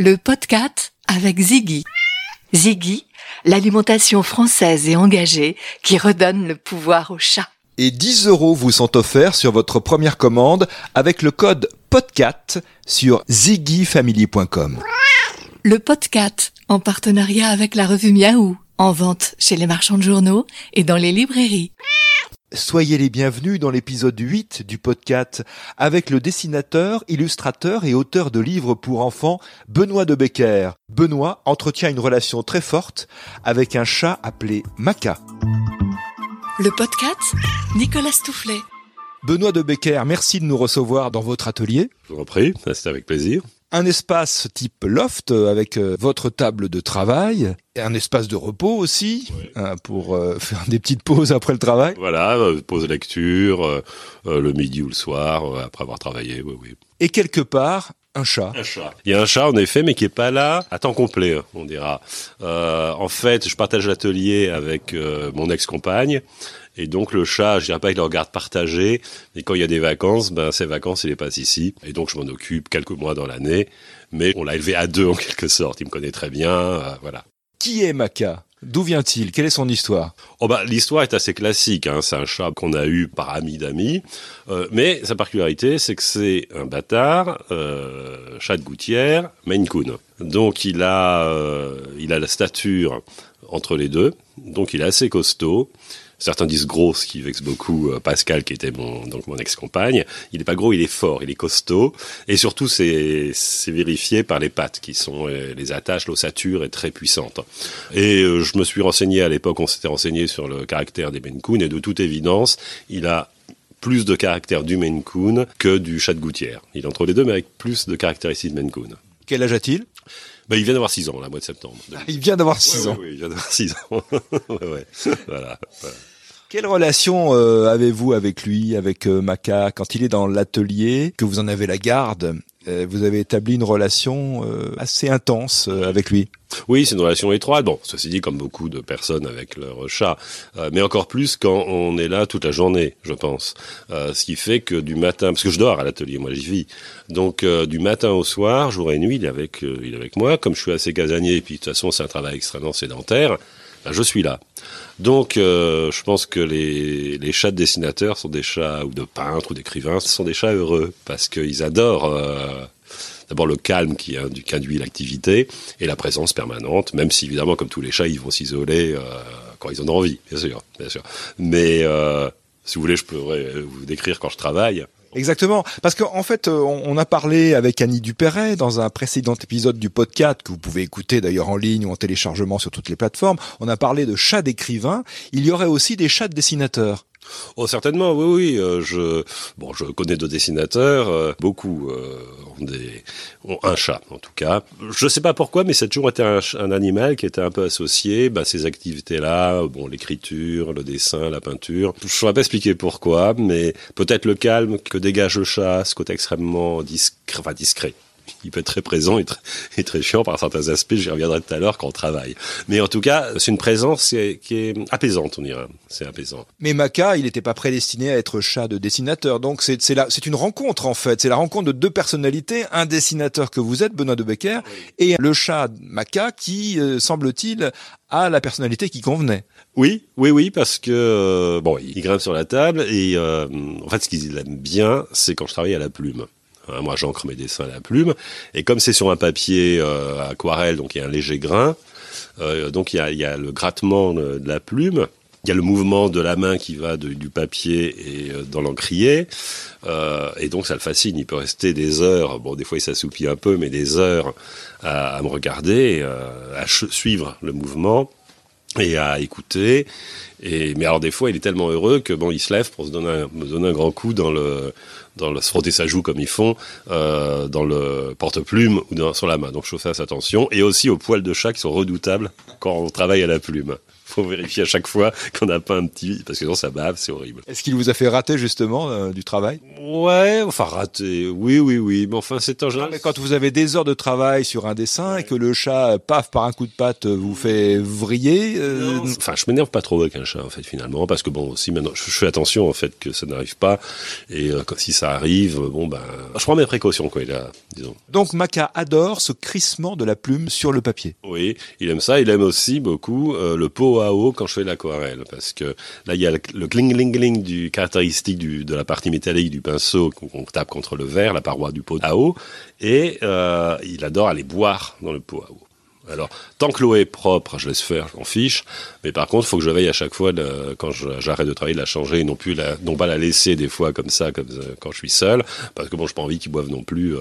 le podcast avec Ziggy. Ziggy, l'alimentation française et engagée qui redonne le pouvoir au chat. Et 10 euros vous sont offerts sur votre première commande avec le code PODCAT sur ziggyfamily.com. Le podcast en partenariat avec la revue Miaou, en vente chez les marchands de journaux et dans les librairies. Soyez les bienvenus dans l'épisode 8 du podcast avec le dessinateur, illustrateur et auteur de livres pour enfants Benoît de Becker. Benoît entretient une relation très forte avec un chat appelé Maca. Le podcast Nicolas Stoufflet. Benoît de Becker, merci de nous recevoir dans votre atelier. Je vous en prie, c'est avec plaisir un espace type loft avec euh, votre table de travail, et un espace de repos aussi hein, pour euh, faire des petites pauses après le travail. Voilà, euh, pause lecture, le midi ou le soir après avoir travaillé. Oui, oui. Et quelque part. Un chat. Un chat. Il y a un chat en effet, mais qui est pas là à temps complet, on dira. en fait, je partage l'atelier avec mon ex-compagne et donc le chat, je dirais pas qu'il le regarde partager, mais quand il y a des vacances, ben ces vacances, il les passe ici. Et donc je m'en occupe quelques mois dans l'année, mais on l'a élevé à deux en quelque sorte. Il me connaît très bien, euh, voilà. Qui est Maca D'où vient-il? Quelle est son histoire? Oh bah l'histoire est assez classique. Hein. C'est un chat qu'on a eu par ami d'amis, euh, mais sa particularité c'est que c'est un bâtard, euh, chat de gouttière, Maine Coon. Donc il a, euh, il a la stature entre les deux, donc il est assez costaud. Certains disent gros, ce qui vexe beaucoup euh, Pascal, qui était mon, donc mon ex-compagne. Il n'est pas gros, il est fort, il est costaud. Et surtout, c'est vérifié par les pattes, qui sont euh, les attaches, l'ossature est très puissante. Et euh, je me suis renseigné à l'époque, on s'était renseigné sur le caractère des Maine et de toute évidence, il a plus de caractère du Maine Coon que du chat de gouttière. Il est entre les deux, mais avec plus de caractéristiques de Maine Coon. Quel âge a-t-il? Ben, il vient d'avoir 6 ans, là, mois de septembre. il vient d'avoir 6 ans. Oui, il vient d'avoir 6 ans. ouais, voilà, voilà. Quelle relation euh, avez-vous avec lui, avec euh, Maca, quand il est dans l'atelier, que vous en avez la garde euh, Vous avez établi une relation assez intense avec lui? Oui, c'est une relation étroite. Bon, ceci dit, comme beaucoup de personnes avec leur chat, mais encore plus quand on est là toute la journée, je pense. ce qui fait que du matin, parce que je dors à l'atelier, moi j'y vis, donc du matin au soir, jour et nuit, il est avec, il est avec moi. Comme je suis assez casanier, et puis de toute façon c'est un travail extrêmement sédentaire, ben, je suis là. Donc, euh, je pense que les, chats de dessinateurs sont des chats, ou de peintres, ou d'écrivains, ce sont des chats heureux, parce qu'ils adorent euh, d'abord le calme qui, qui induit l'activité, et la présence permanente, même si évidemment, comme tous les chats, ils vont s'isoler euh, quand ils en ont envie, bien sûr, bien sûr. Mais si vous voulez, je pourrais vous décrire quand je travaille. Exactement, parce qu'en fait, euh, on a parlé avec Annie Dupéret dans un précédent épisode du podcast que vous pouvez écouter d'ailleurs en ligne ou en téléchargement sur toutes les plateformes. On a parlé de chats d'écrivains. Il y aurait aussi des chats de dessinateurs. Oh certainement, oui, oui. Euh, je bon, je connais deux dessinateurs, euh, beaucoup euh, ont des ont un chat en tout cas. Je sais pas pourquoi, mais c'est toujours été un, animal qui était un peu associé bah, ces activités-là, bon, l'écriture, le dessin, la peinture. Je ne saurais pas expliquer pourquoi, mais peut-être le calme que dégage le chat, ce côté extrêmement discret il peut être très présent et très, très chiant par certains aspects, j'y reviendrai tout à l'heure quand on travaille. Mais en tout cas, c'est une présence qui est apaisante, on dirait. C'est apaisant. Mais Maca, il n'était pas prédestiné à être chat de dessinateur. Donc c'est c'est une rencontre en fait. C'est la rencontre de deux personnalités, un dessinateur que vous êtes, Benoît de Becker, et le chat Maca qui, euh, semble-t-il, a la personnalité qui convenait. Oui, oui, oui, parce que euh, bon, il grimpe sur la table et euh, en fait, ce qu'il aime bien, c'est quand je travaille à la plume. Hein, moi, j'encre mes dessins à la plume. Et comme c'est sur un papier euh, aquarelle, donc il y a un léger grain, euh, donc il y, a, le grattement de la plume. Il y a le mouvement de la main qui va du papier et euh, dans l'encrier. Euh, et donc ça le fascine. Il peut rester des heures, bon des fois il s'assoupit un peu, mais des heures à me regarder, à suivre le mouvement et à écouter. Et, mais alors des fois il est tellement heureux que bon il se lève pour se donner un, me donner un grand coup dans le dans le, se frotter sa joue comme ils font, euh, dans le porte-plume ou dans, sur la main. Donc je fais attention. Et aussi aux poils de chat qui sont redoutables quand on travaille à la plume. faut vérifier à chaque fois qu'on n'a pas un petit, parce que sinon ça bave, c'est horrible. Est-ce qu'il vous a fait rater justement euh, du travail? Ouais, enfin rater, oui, oui, oui, mais enfin c'est en général. Quand vous avez des heures de travail sur un dessin et que le chat, paf, par un coup de patte, vous fait vriller. euh, Enfin, je m'énerve pas trop avec un chat en fait finalement, parce que bon, si maintenant, je fais attention en fait que ça n'arrive pas, et euh, si ça arrive, bon ben, je prends mes précautions quoi, là, disons. Donc Maca adore ce crissement de la plume sur le papier. Oui, il aime ça. Il aime aussi beaucoup euh, le pot à eau quand je fais de l'aquarelle, parce que là il y a le, le cling cling cling du caractéristique du, de la partie métallique du pinceau qu'on qu'on tape contre le verre, la paroi du pot à eau, et euh, il adore aller boire dans le pot à eau. Alors, tant que l'eau est propre, je laisse faire, je m'en fiche. Mais par contre, il faut que je veille à chaque fois, quand je- j'arrête de travailler, de la changer non plus la, non pas la laisser des fois comme ça, euh, quand je suis seul, parce que bon, j'ai pas envie qu'ils boivent non plus euh,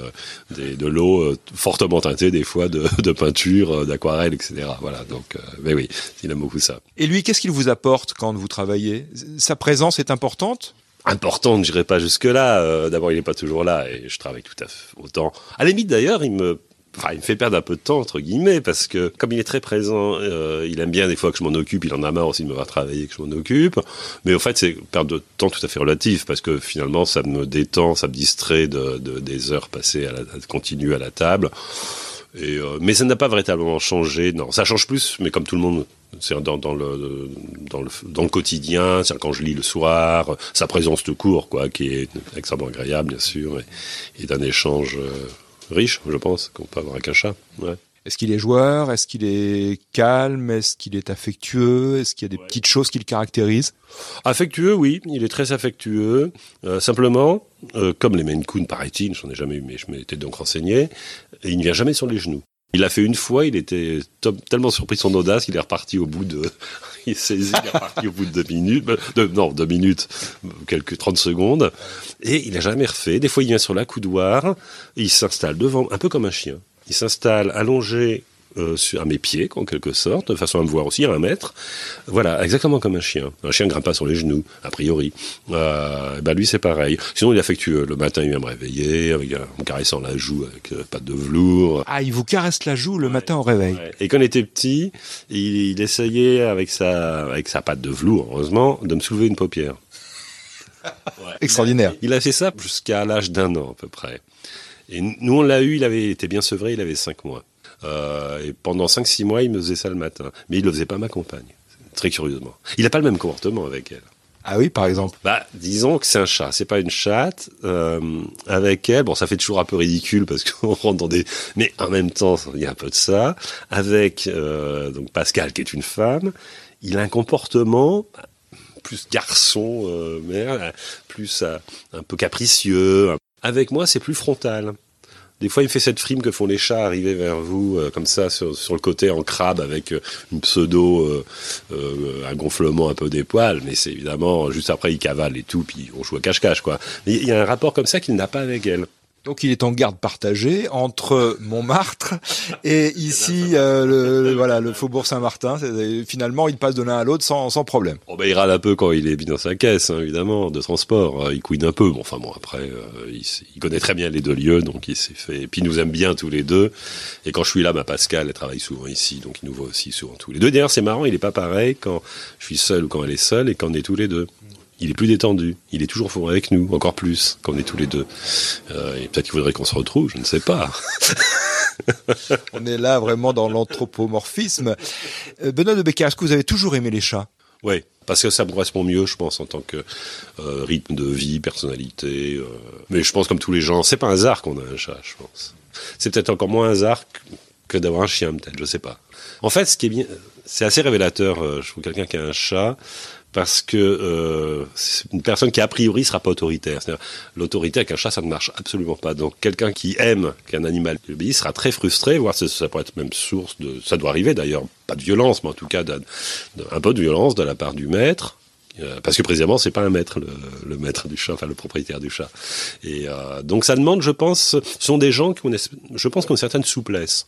de l'eau fortement teintée des fois de, peinture, d'aquarelle, etc. Voilà. Donc, mais oui, il aime beaucoup ça. Et lui, qu'est-ce qu'il vous apporte quand vous travaillez? Sa présence est importante? Importante, je dirais pas jusque là. Euh, D'abord, il est pas toujours là et je travaille tout à fait autant. À la limite, d'ailleurs, il me Enfin, il me fait perdre un peu de temps entre guillemets parce que comme il est très présent, euh, il aime bien des fois que je m'en occupe. Il en a marre aussi de me voir travailler que je m'en occupe. Mais au fait, c'est perte de temps tout à fait relative parce que finalement, ça me détend, ça me distrait de, de- des heures passées à la, à la table. Euh, mais ça n'a pas véritablement changé. Non, ça change plus, mais comme tout le monde, c'est dans, le dans le dans le quotidien, c'est quand je lis le soir, sa présence tout court, quoi, qui est extrêmement agréable, bien sûr, et, et d'un échange euh, riche, je pense, qu'on peut avoir avec un chat. Ouais. Est-ce qu'il est joueur? Est-ce qu'il est calme? Est-ce qu'il est affectueux? Est-ce qu'il y a des Ouais. petites choses qui le caractérisent Affectueux, oui, il est très affectueux. Euh, simplement, euh, comme les Maine Coon, paraît-il, j'en ai jamais eu, mais je m'étais donc renseigné, il ne vient jamais sur les genoux. Il l'a fait une fois, il était tellement surpris de son audace, il est reparti au bout de, il s'est saisi, il est reparti au bout de deux minutes, euh, de, non, deux minutes, quelques 30 secondes, et il a jamais refait. Des fois, il vient sur la coudoir, il s'installe devant, un peu comme un chien. Il s'installe allongé euh, sur, à mes pieds, en quelque sorte, de façon à me voir aussi à un mètre. Voilà, exactement comme un chien. Un chien ne grimpe pas sur les genoux, a priori. Euh, ben lui, c'est pareil. Sinon, il est affectueux. Le matin, il vient me réveiller, avec, en me caressant la joue avec euh, patte de velours. Ah, il vous caresse la joue le matin au réveil. Ouais. Et quand il était petit, il, il essayait avec sa, avec sa patte de velours, heureusement, de me soulever une paupière. Ouais. Extraordinaire. Il a fait ça jusqu'à l'âge d'un an à peu près. Et nous, on l'a eu, il avait été bien sevré, il avait cinq mois. Euh, et pendant 5-6 mois, il me faisait ça le matin. Mais il le faisait pas à ma compagne, très curieusement. Il n'a pas le même comportement avec elle. Ah oui, par exemple. Bah, disons que c'est un chat, c'est pas une chatte. Euh, avec elle, bon, ça fait toujours un peu ridicule parce qu'on rentre dans des. Mais en même temps, il y a un peu de ça. Avec euh, donc Pascal, qui est une femme, il a un comportement plus garçon, euh, mère, plus euh, un peu capricieux. Avec moi, c'est plus frontal. Des fois, il me fait cette frime que font les chats arriver vers vous, euh, comme ça, sur, sur le côté en crabe, avec euh, une pseudo, euh, euh, un gonflement un peu des poils, mais c'est évidemment, juste après, il cavale et tout, puis on joue à cache-cache, quoi. Il y a un rapport comme ça qu'il n'a pas avec elle. Donc il est en garde partagée entre Montmartre et ici euh, le, le- voilà le Faubourg Saint-Martin. Finalement, il passe de l'un à l'autre sans, sans problème. Bon, bah, il râle un peu quand il est mis dans sa caisse, hein, évidemment, de transport. Euh, Il couine un peu. Bon, enfin bon, après, euh, il, connaît très bien les deux lieux, donc il s'est fait. Et puis il nous aime bien tous les deux. Et quand je suis là, bah, Pascal, elle travaille souvent ici, donc il nous voit aussi souvent tous les deux. D'ailleurs, c'est marrant, il est pas pareil quand je suis seul ou quand elle est seule et quand on est tous les deux. Il est plus détendu. Il est toujours fort avec nous, encore plus, quand on est tous les deux. Euh, et peut-être qu'il voudrait qu'on se retrouve, je ne sais pas. On est là vraiment dans l'anthropomorphisme. Euh, Benoît de Becker, est-ce que vous avez toujours aimé les chats? Oui, parce que ça me correspond mieux, je pense, en tant que euh, rythme de vie, personnalité. euh. Mais je pense, comme tous les gens, c'est pas un hasard qu'on a un chat, je pense. C'est peut-être encore moins un hasard que, d'avoir un chien, peut-être, je sais pas. En fait, ce qui est bien, c'est assez révélateur, je trouve, quelqu'un qui a un chat, parce que euh, c'est une personne qui a priori sera pas autoritaire. L'autorité avec un chat, ça ne marche absolument pas. Donc, quelqu'un qui aime qu'un animal lui obéisse sera très frustré, voire ça, ça pourrait être même source de, ça doit arriver d'ailleurs, pas de violence, mais en tout cas d'un- d'un- un peu de violence de la part du maître, parce que précisément, c'est pas un maître, le, le, maître du chat, enfin le propriétaire du chat. Et euh, donc ça demande, je pense, sont des gens qui ont, je pense, qui ont une certaine souplesse.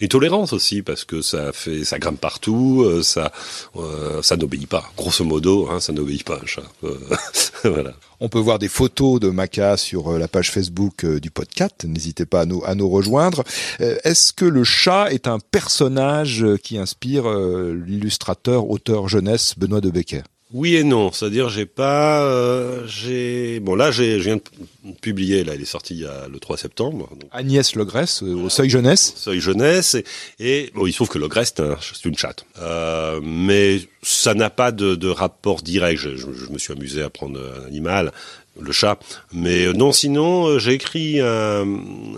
Et tolérance aussi, parce que ça fait, ça grimpe partout, euh, ça, euh, ça n'obéit pas. Grosso modo, hein, ça n'obéit pas un chat. Euh, voilà. On peut voir des photos de Maca sur la page Facebook du podcast. N'hésitez pas à nous, à nous rejoindre. Est-ce que le chat est un personnage qui inspire l'illustrateur, auteur jeunesse Benoît de Becker? Oui et non, c'est-à-dire j'ai pas, euh, j'ai bon là j'ai, je viens de publier là, il est sorti il y a le 3 septembre. Agnès Logresse euh, au Seuil Jeunesse. Seuil Jeunesse et, et bon il se trouve que Logresse c'est, une chatte, euh, mais ça n'a pas de, de rapport direct. Je, je, je, me suis amusé à prendre un animal, le chat, mais euh, non sinon euh, j'ai écrit un,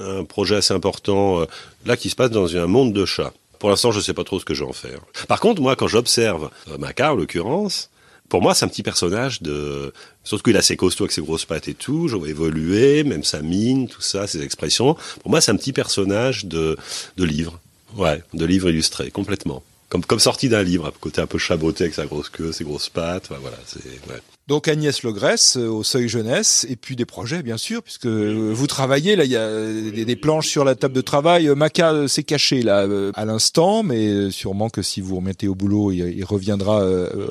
un, projet assez important là qui se passe dans un monde de chats. Pour l'instant, je ne sais pas trop ce que je vais en faire. Par contre, moi, quand j'observe Maca, en l'occurrence, pour moi, c'est un petit personnage de. Sauf qu'il a ses costauds avec ses grosses pattes et tout. Je vois évoluer, même sa mine, tout ça, ses expressions. Pour moi, c'est un petit personnage de, de livre. Ouais, de livre illustré, complètement. Comme, comme sorti d'un livre, côté un peu chaboté avec sa grosse queue, ses grosses pattes. voilà, c'est. Ouais. Donc Agnès Logresse euh, au Seuil Jeunesse et puis des projets bien sûr puisque euh, vous travaillez là il y a des, des planches sur la table de travail euh, Maca s'est caché là à l'instant mais sûrement que si vous remettez au boulot il, il reviendra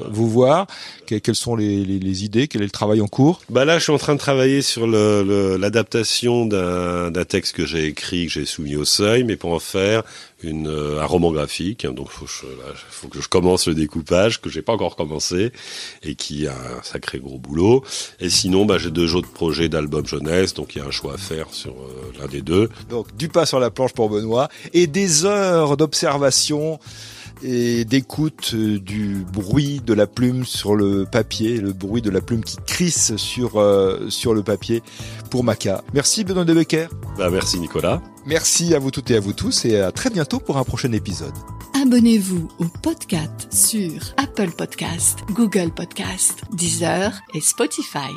vous voir quelles sont les, les, les, idées? Quel est le travail en cours? Bah là je suis en train de travailler sur l'adaptation d'un texte que j'ai écrit que j'ai soumis au Seuil mais pour en faire une, un roman graphique donc faut, je, là, faut que je commence le découpage que j'ai pas encore commencé et qui a un sacré gros boulot. Et sinon, bah, j'ai deux autres projets d'album jeunesse, donc il y a un choix à faire sur euh, l'un des deux. Donc du pas sur la planche pour Benoît et des heures d'observation et d'écoute euh, du bruit de la plume sur le papier, le bruit de la plume qui crisse sur euh, sur le papier pour Maca. Merci Benoît de Becker. Bah, merci Nicolas. Merci à vous toutes et à vous tous et à très bientôt pour un prochain épisode. Abonnez-vous au podcast sur Apple Podcast, Google Podcast, Deezer et Spotify.